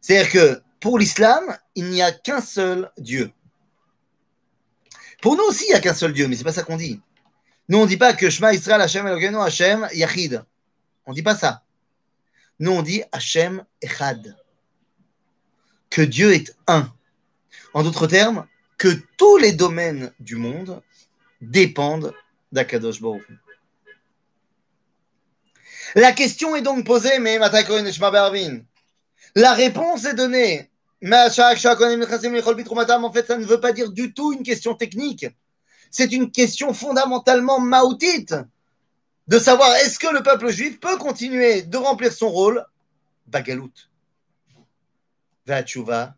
Speaker 1: C'est-à-dire que pour l'islam, il n'y a qu'un seul Dieu. Pour nous aussi, il n'y a qu'un seul Dieu, mais c'est pas ça qu'on dit. Nous, on ne dit pas que Shema Israël Hashem Elokeinu Hashem Yachid. On ne dit pas ça. Nous, on dit Hachem Echad. Que Dieu est un. En d'autres termes, que tous les domaines du monde dépendent d'Akadosh Baruch. La question est donc posée, mais La réponse est donnée. En fait, ça ne veut pas dire du tout une question technique. C'est une question fondamentalement maoutite de savoir est-ce que le peuple juif peut continuer de remplir son rôle? Bagalout. Vachuva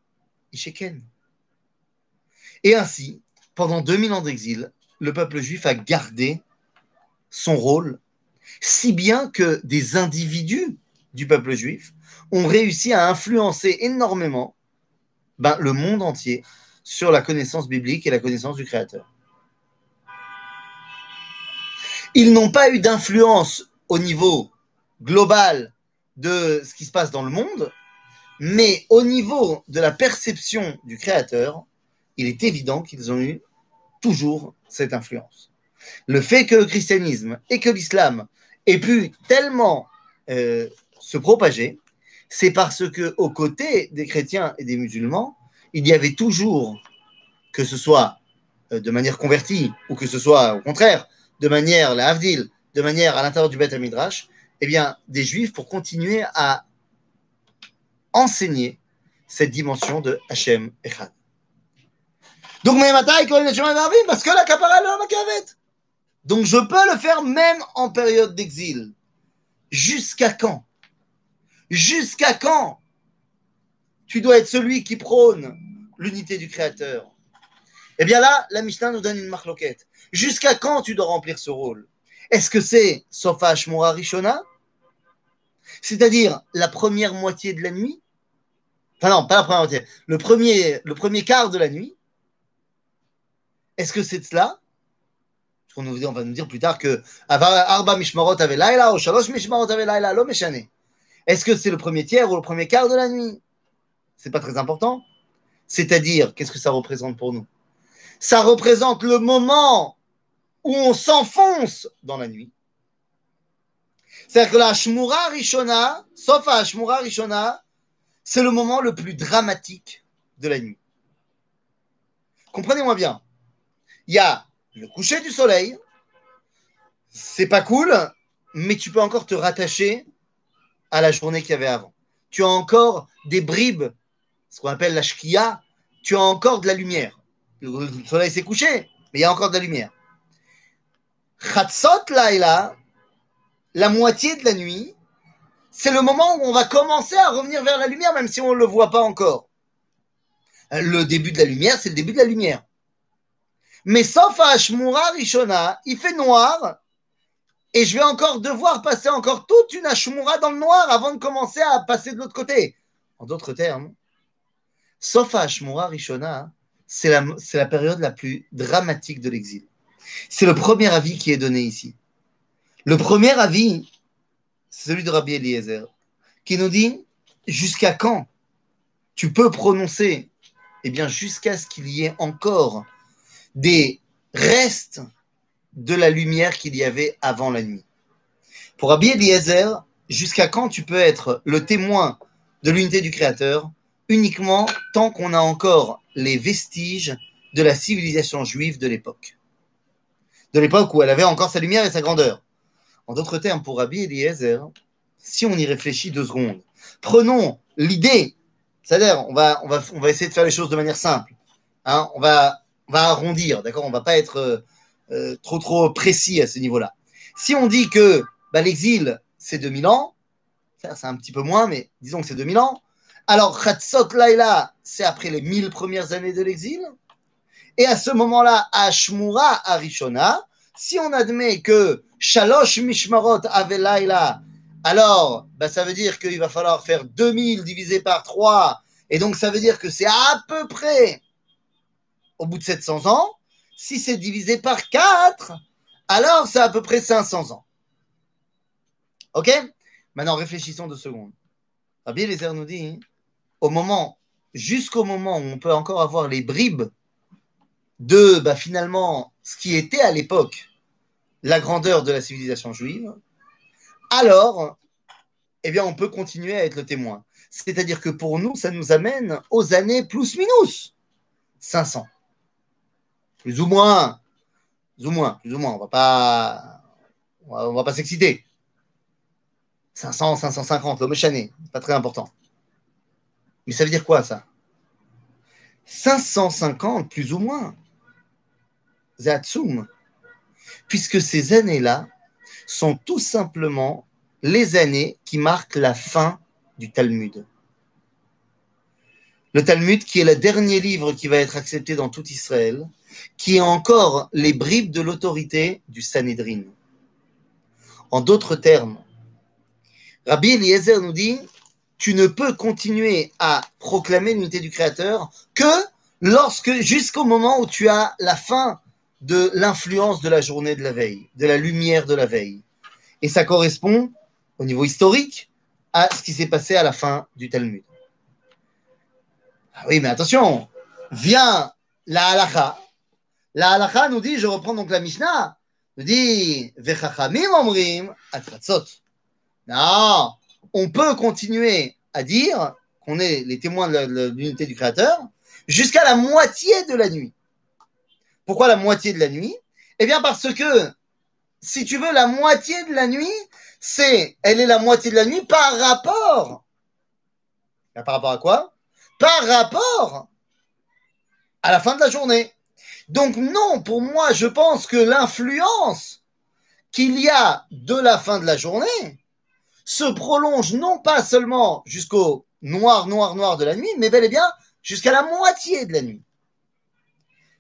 Speaker 1: Isheken. Et ainsi, pendant 2000 ans d'exil, le peuple juif a gardé son rôle, si bien que des individus du peuple juif ont réussi à influencer énormément ben, le monde entier sur la connaissance biblique et la connaissance du Créateur. Ils n'ont pas eu d'influence au niveau global de ce qui se passe dans le monde, mais au niveau de la perception du Créateur, il est évident qu'ils ont eu toujours cette influence. Le fait que le christianisme et que l'islam aient pu tellement euh, se propager, c'est parce que aux côtés des chrétiens et des musulmans, il y avait toujours, que ce soit euh, de manière convertie ou que ce soit au contraire de manière la Havdil, de manière à l'intérieur du Beth Midrash, eh bien, des juifs pour continuer à enseigner cette dimension de Hachem Echad. Donc, parce que la capara Donc, je peux le faire même en période d'exil. Jusqu'à quand? Jusqu'à quand tu dois être celui qui prône l'unité du Créateur? Eh bien là, la Mishnah nous donne une marloquette. Jusqu'à quand tu dois remplir ce rôle? Est-ce que c'est Sofa Shmura Rishona? C'est-à-dire la première moitié de la nuit? Enfin non, pas la première moitié. Le premier quart de la nuit? Est-ce que c'est cela? On, va nous dire plus tard que Arba Mishmarot avait Laila Shalosh Mishmarot avait Laila, lo Est-ce que c'est le premier tiers ou le premier quart de la nuit? C'est pas très important. C'est-à-dire, qu'est-ce que ça représente pour nous? Ça représente le moment où on s'enfonce dans la nuit. C'est-à-dire que la Shmura Rishona, sauf à Shmura Rishona, c'est le moment le plus dramatique de la nuit. Comprenez-moi bien il y a le coucher du soleil, c'est pas cool, mais tu peux encore te rattacher à la journée qu'il y avait avant. Tu as encore des bribes, ce qu'on appelle la shkia, tu as encore de la lumière. Le soleil s'est couché, mais il y a encore de la lumière. Chatzot Laila, la moitié de la nuit, c'est le moment où on va commencer à revenir vers la lumière, même si on ne le voit pas encore. Le début de la lumière, c'est le début de la lumière. Mais sauf à Rishona, il fait noir. Et je vais encore devoir passer encore toute une Ashmura dans le noir avant de commencer à passer de l'autre côté. En d'autres termes, sauf à Rishona, c'est la, la période la plus dramatique de l'exil. C'est le premier avis qui est donné ici. Le premier avis, c'est celui de Rabbi Eliezer, qui nous dit jusqu'à quand tu peux prononcer Eh bien, jusqu'à ce qu'il y ait encore des restes de la lumière qu'il y avait avant la nuit. Pour Rabbi Eliezer, jusqu'à quand tu peux être le témoin de l'unité du Créateur uniquement tant qu'on a encore les vestiges de la civilisation juive de l'époque? De l'époque où elle avait encore sa lumière et sa grandeur. En d'autres termes, pour Rabbi Eliezer, si on y réfléchit deux secondes, prenons l'idée, c'est-à-dire, on va, on, va, on va essayer de faire les choses de manière simple. Hein, on va on va arrondir, d'accord? On va pas être euh, euh, trop trop précis à ce niveau-là. Si on dit que bah, l'exil, c'est 2000 ans, c'est un petit peu moins, mais disons que c'est 2000 ans, alors Khatsot Laila, c'est après les 1000 premières années de l'exil, et à ce moment-là, Ashmura Arishona, si on admet que Shalosh Mishmarot avait Laila, alors bah, ça veut dire qu'il va falloir faire 2000 divisé par 3, et donc ça veut dire que c'est à peu près au bout de 700 ans. Si c'est divisé par 4, alors c'est à peu près 500 ans. Ok? Maintenant, réfléchissons deux secondes. Rabbi Eliezer nous dit, au moment, jusqu'au moment où on peut encore avoir les bribes de bah, finalement ce qui était à l'époque la grandeur de la civilisation juive, alors eh bien, on peut continuer à être le témoin. C'est-à-dire que pour nous, ça nous amène aux années plus minus 500. Plus ou moins. Plus ou moins, plus ou moins. On va pas, on va, pas s'exciter. 500, 550, l'homme chané, pas très important. Mais ça veut dire quoi ça? 550 plus ou moins. Zatsum. Puisque ces années-là sont tout simplement les années qui marquent la fin du Talmud. Le Talmud, qui est le dernier livre qui va être accepté dans tout Israël, qui est encore les bribes de l'autorité du Sanhedrin. En d'autres termes, Rabbi Eliezer nous dit tu ne peux continuer à proclamer l'unité du Créateur que lorsque, jusqu'au moment où tu as la fin de l'influence de la journée de la veille, de la lumière de la veille. Et ça correspond, au niveau historique, à ce qui s'est passé à la fin du Talmud. Ah oui, mais attention, vient la halakha. La halakha nous dit, je reprends donc la Mishnah, nous dit, Vechachamim omrim atratzot. Non, on peut continuer à dire qu'on est les témoins de l'unité du Créateur jusqu'à la moitié de la nuit. Pourquoi la moitié de la nuit? Eh bien parce que, si tu veux, la moitié de la nuit, c'est, elle est la moitié de la nuit par rapport. Par rapport à quoi? Par rapport à la fin de la journée. Donc non, pour moi, je pense que l'influence qu'il y a de la fin de la journée se prolonge non pas seulement jusqu'au noir, noir, noir de la nuit, mais bel et bien jusqu'à la moitié de la nuit.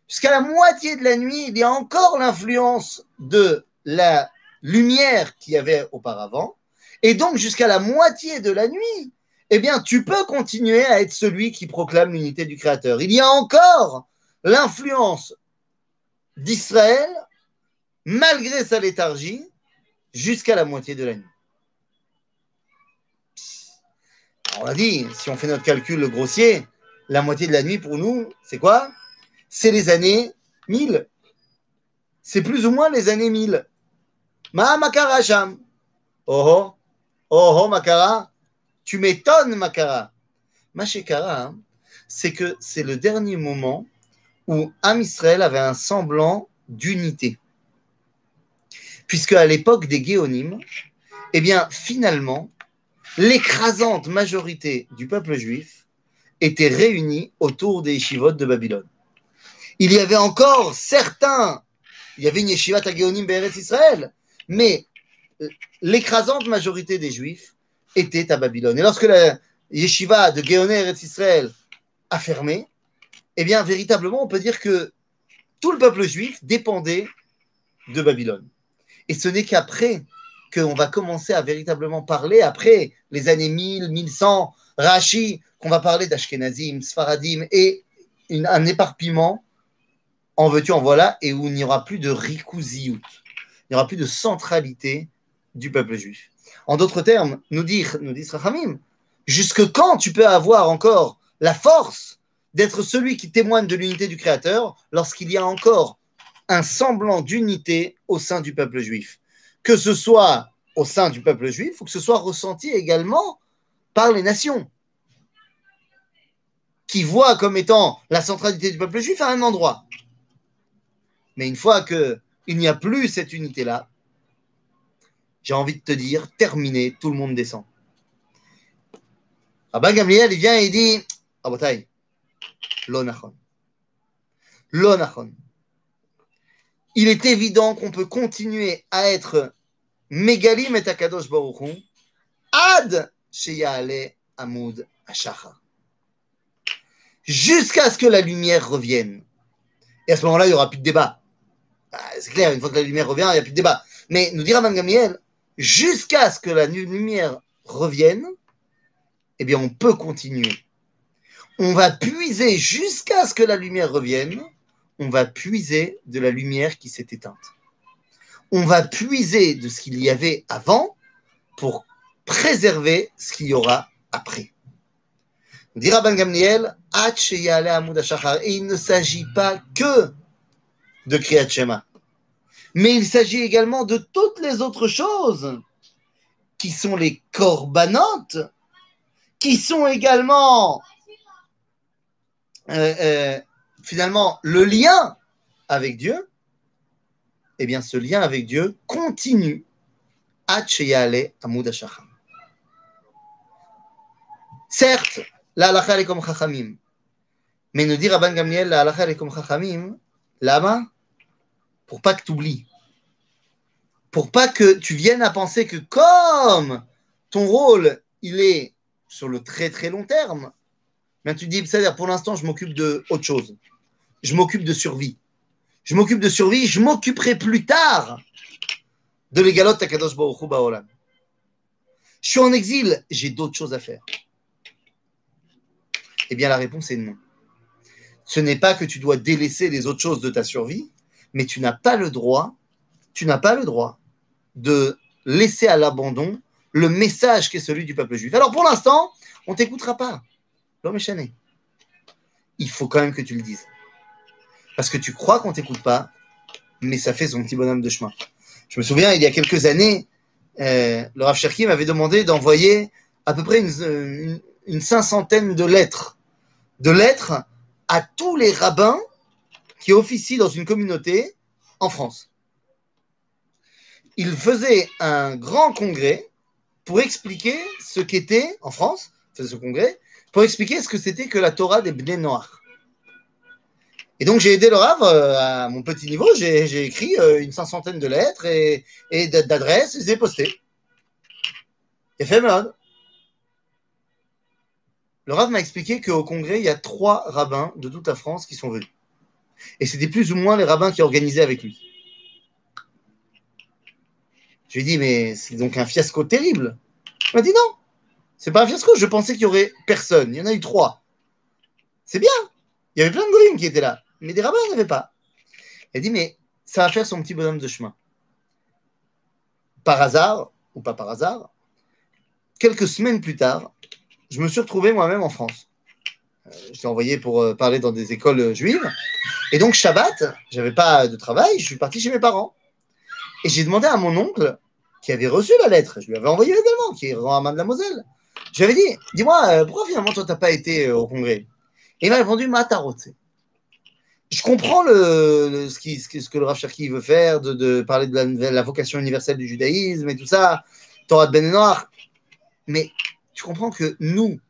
Speaker 1: Jusqu'à la moitié de la nuit, il y a encore l'influence de la lumière qu'il y avait auparavant. Et donc, jusqu'à la moitié de la nuit, eh bien, tu peux continuer à être celui qui proclame l'unité du Créateur. Il y a encore l'influence d'Israël, malgré sa léthargie, jusqu'à la moitié de la nuit. on a dit, si on fait notre calcul grossier, la moitié de la nuit pour nous, c'est quoi? C'est les années 1000. C'est plus ou moins les années 1000. Ma makara sham. Oh oh, oh oh makara. Tu m'étonnes makara. Ma hein, c'est que c'est le dernier moment où Am Israël avait un semblant d'unité. Puisque à l'époque des Géonim, eh bien finalement, l'écrasante majorité du peuple juif était réunie autour des yeshivot de Babylone. Il y avait encore certains, il y avait une yeshiva Géonim Be'eretz Israël, mais l'écrasante majorité des juifs était à Babylone. Et lorsque la yeshiva de Géoné Eretz Israël a fermé, eh bien, véritablement, on peut dire que tout le peuple juif dépendait de Babylone. Et ce n'est qu'après qu'on va commencer à véritablement parler, après les années 1000, 1100, Rashi, qu'on va parler d'Ashkenazim, Sfaradim, et un éparpillement, en veux-tu, en voilà, et où il n'y aura plus de rikouziut, il n'y aura plus de centralité du peuple juif. En d'autres termes, nous dire, nous dit Rachamim, jusque quand tu peux avoir encore la force d'être celui qui témoigne de l'unité du Créateur lorsqu'il y a encore un semblant d'unité au sein du peuple juif? Que ce soit au sein du peuple juif ou que ce soit ressenti également par les nations, qui voient comme étant la centralité du peuple juif à un endroit. Mais une fois qu'il n'y a plus cette unité-là, j'ai envie de te dire, terminé, tout le monde descend. Rabban Gamliel, il vient et il dit, Rabotai, L'onachon. L'onachon. Il est évident qu'on peut continuer à être mégalim et akadosh baruchon ad sheyale amud ashachar. Jusqu'à ce que la lumière revienne. Et à ce moment-là, il n'y aura plus de débat. Ah, c'est clair, une fois que la lumière revient, il n'y a plus de débat. Mais nous dira Rabban Gamliel, jusqu'à ce que la lumière revienne, eh bien, on peut continuer on va puiser jusqu'à ce que la lumière revienne, on va puiser de la lumière qui s'est éteinte. On va puiser de ce qu'il y avait avant pour préserver ce qu'il y aura après. Dira Ben Gamliel, et il ne s'agit pas que de Kriyat mais il s'agit également de toutes les autres choses qui sont les corbanotes, qui sont également euh, euh, finalement le lien avec Dieu, eh bien ce lien avec Dieu continue. Certes, la halakha est comme Chachamim, mais nous dit Rabban Gamliel, la halakha est comme Chachamim, là pour pas que tu oublies, pour pas que tu viennes à penser que comme ton rôle, il est sur le très très long terme, mais tu dis, c'est-à-dire pour l'instant, je m'occupe de autre chose. Je m'occupe de survie. Je m'occupe de survie, je m'occuperai plus tard de l'égalote Takadosh Baruch Baolam. Je suis en exil, j'ai d'autres choses à faire. Eh bien, la réponse est non. Ce n'est pas que tu dois délaisser les autres choses de ta survie, mais tu n'as pas le droit, tu n'as pas le droit de laisser à l'abandon le message qui est celui du peuple juif. Alors pour l'instant, on ne t'écoutera pas. L'homme est Il faut quand même que tu le dises. Parce que tu crois qu'on ne t'écoute pas, mais ça fait son petit bonhomme de chemin. Je me souviens, il y a quelques années, euh, le Rav Cherki m'avait demandé d'envoyer à peu près une, une, cinquantaine de lettres. De lettres à tous les rabbins qui officient dans une communauté en France. Il faisait un grand congrès pour expliquer ce qu'était, en France, faisait ce congrès, pour expliquer ce que c'était que la Torah des Bnei Noach. Et donc, j'ai aidé le Rav euh, à mon petit niveau. J'ai écrit euh, une cinquantaine de lettres et, d'adresses, je les ai postées. Et fait mode. Le Rav m'a expliqué qu'au congrès, il y a trois rabbins de toute la France qui sont venus. Et c'était plus ou moins les rabbins qui organisaient avec lui. Je lui ai dit, mais c'est donc un fiasco terrible. Il m'a dit non, c'est pas un fiasco. Je pensais qu'il y aurait personne. Il y en a eu trois. C'est bien. Il y avait plein de goyim qui étaient là mais des rabbins, il n'y avait pas. Elle dit, mais ça va faire son petit bonhomme de chemin. Par hasard, ou pas par hasard, quelques semaines plus tard, je me suis retrouvé moi-même en France. Euh, je t'ai envoyé pour euh, parler dans des écoles juives. Et donc, Shabbat, j'avais pas de travail, je suis parti chez mes parents. Et j'ai demandé à mon oncle, qui avait reçu la lettre, je lui avais envoyé également, qui est rend à main de la Moselle. Je lui avais dit, dis-moi, euh, pourquoi finalement toi, tu n'as pas été au congrès? Et il m'a répondu, Matarot je comprends ce, que le Rav Cherki veut faire, de, parler de la, vocation universelle du judaïsme et tout ça, Torah de Ben Noir. Mais tu comprends que nous,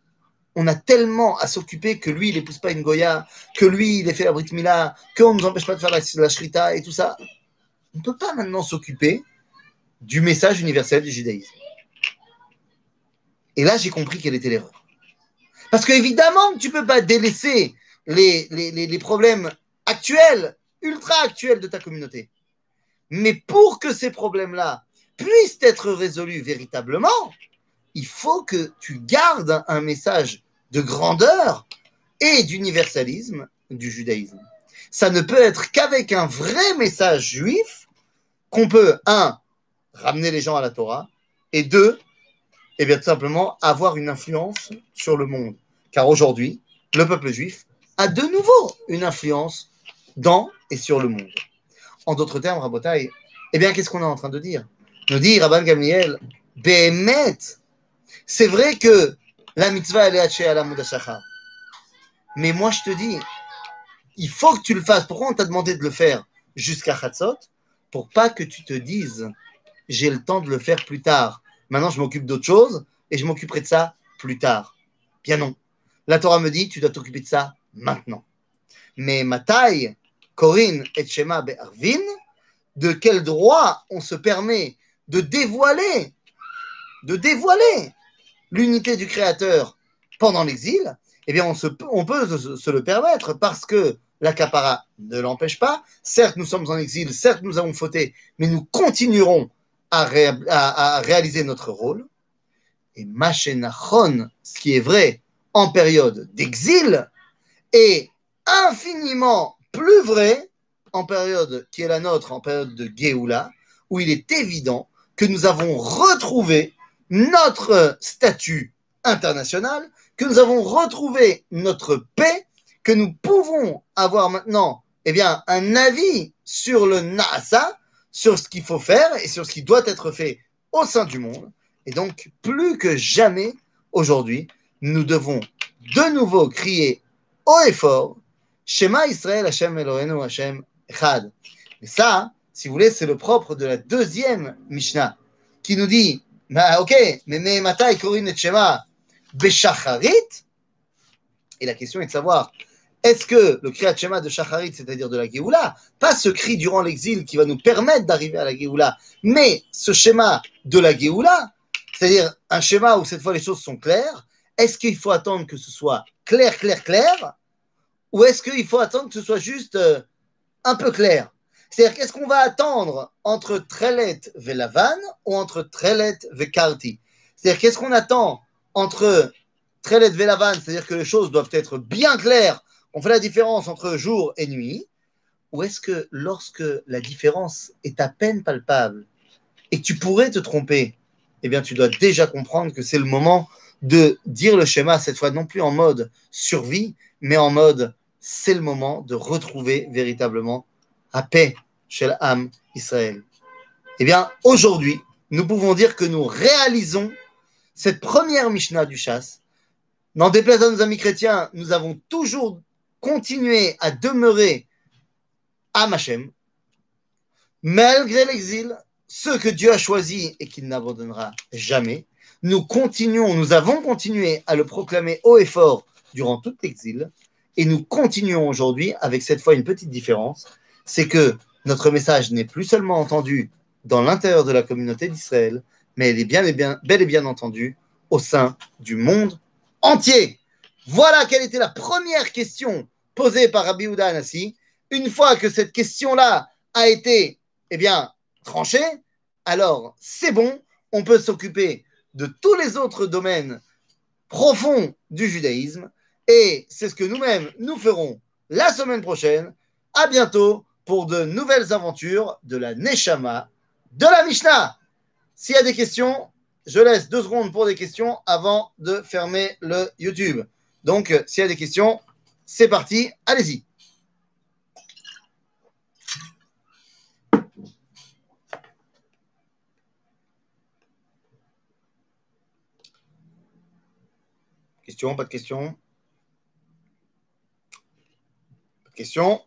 Speaker 1: on a tellement à s'occuper que lui, il n'épouse pas une Goya, que lui, il est fait la Brit Mila, qu'on ne nous empêche pas de faire la, la et tout ça. On ne peut pas maintenant s'occuper du message universel du judaïsme. Et là, j'ai compris quelle était l'erreur. Parce qu'évidemment, tu ne peux pas délaisser les, les, les problèmes actuelle, ultra actuelle de ta communauté. Mais pour que ces problèmes-là puissent être résolus véritablement, il faut que tu gardes un message de grandeur et d'universalisme du judaïsme. Ça ne peut être qu'avec un vrai message juif qu'on peut, un, ramener les gens à la Torah, et deux, et eh bien tout simplement avoir une influence sur le monde. Car aujourd'hui, le peuple juif a de nouveau une influence dans et sur le monde. En d'autres termes, Rabotai, eh bien, qu'est-ce qu'on est en train de dire? Nous dit Rabban Gamliel, Behemet, c'est vrai que la mitzvah, elle est à la. Mais moi, je te dis, il faut que tu le fasses. Pourquoi on t'a demandé de le faire jusqu'à Chatzot? Pour pas que tu te dises, j'ai le temps de le faire plus tard. Maintenant, je m'occupe d'autre chose et je m'occuperai de ça plus tard. Bien non. La Torah me dit, tu dois t'occuper de ça maintenant. Mais ma taille, Corinne et Shema Be'arvin, de quel droit on se permet de dévoiler, de dévoiler l'unité du Créateur pendant l'exil Eh bien, on, se, on peut se, le permettre parce que la capara ne l'empêche pas. Certes, nous sommes en exil, certes, nous avons fauté, mais nous continuerons à, à, réaliser notre rôle. Et Machenachon, ce qui est vrai en période d'exil, est infiniment plus vrai en période qui est la nôtre, en période de Géoula, où il est évident que nous avons retrouvé notre statut international, que nous avons retrouvé notre paix, que nous pouvons avoir maintenant eh bien, un avis sur le NASA, sur ce qu'il faut faire et sur ce qui doit être fait au sein du monde. Et donc, plus que jamais, aujourd'hui, nous devons de nouveau crier haut et fort Shema Israël Hashem Eloheinu Hashem Echad. Et ça, si vous voulez, c'est le propre de la deuxième Mishnah qui nous dit bah, Ok, mais Mehemata Korin et Shema Beshacharit. Et la question est de savoir est-ce que le Kriyat Shema de Shacharit, c'est-à-dire de la Géoula, pas ce cri durant l'exil qui va nous permettre d'arriver à la Géoula, mais ce schéma de la Géoula, c'est-à-dire un schéma où cette fois les choses sont claires, est-ce qu'il faut attendre que ce soit clair, clair, clair, ou est-ce qu'il faut attendre que ce soit juste euh, un peu clair? C'est-à-dire qu'est-ce qu'on va attendre entre Trelet Velavan ou entre Trelet Vekarti C'est-à-dire qu'est-ce qu'on attend entre Trelet Velavan, c'est-à-dire que les choses doivent être bien claires on fait la différence entre jour et nuit, ou est-ce que lorsque la différence est à peine palpable et que tu pourrais te tromper, eh bien tu dois déjà comprendre que c'est le moment de dire le schéma, cette fois non plus en mode survie, mais en mode c'est le moment de retrouver véritablement la paix chez l'âme Israël. Eh bien, aujourd'hui, nous pouvons dire que nous réalisons cette première Mishnah du chasse. N'en déplaise à nos amis chrétiens, nous avons toujours continuer à demeurer à Machem, malgré l'exil, ce que Dieu a choisi et qu'il n'abandonnera jamais. Nous continuons, nous avons continué à le proclamer haut et fort durant tout l'exil, et nous continuons aujourd'hui avec cette fois une petite différence, c'est que notre message n'est plus seulement entendu dans l'intérieur de la communauté d'Israël, mais il est bien bel et bien entendu au sein du monde entier. Voilà quelle était la première question posée par Rabbi une fois que cette question-là a été eh bien, tranchée, alors c'est bon, on peut s'occuper de tous les autres domaines profonds du judaïsme, et c'est ce que nous-mêmes nous ferons la semaine prochaine. À bientôt pour de nouvelles aventures de la Neshama de la Mishnah. S'il y a des questions, je laisse deux secondes pour des questions avant de fermer le YouTube. Donc, s'il y a des questions, c'est parti, allez-y. Question, pas de question Pas de question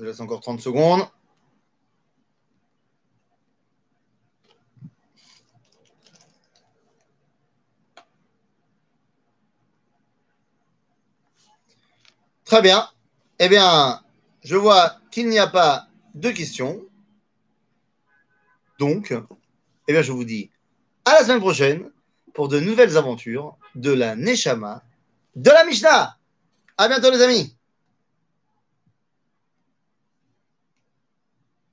Speaker 1: Je laisse encore 30 secondes. Très bien. Eh bien, je vois qu'il n'y a pas de questions. Donc, eh bien, je vous dis à la semaine prochaine pour de nouvelles aventures de la Neshama de la Mishnah. À bientôt, les amis.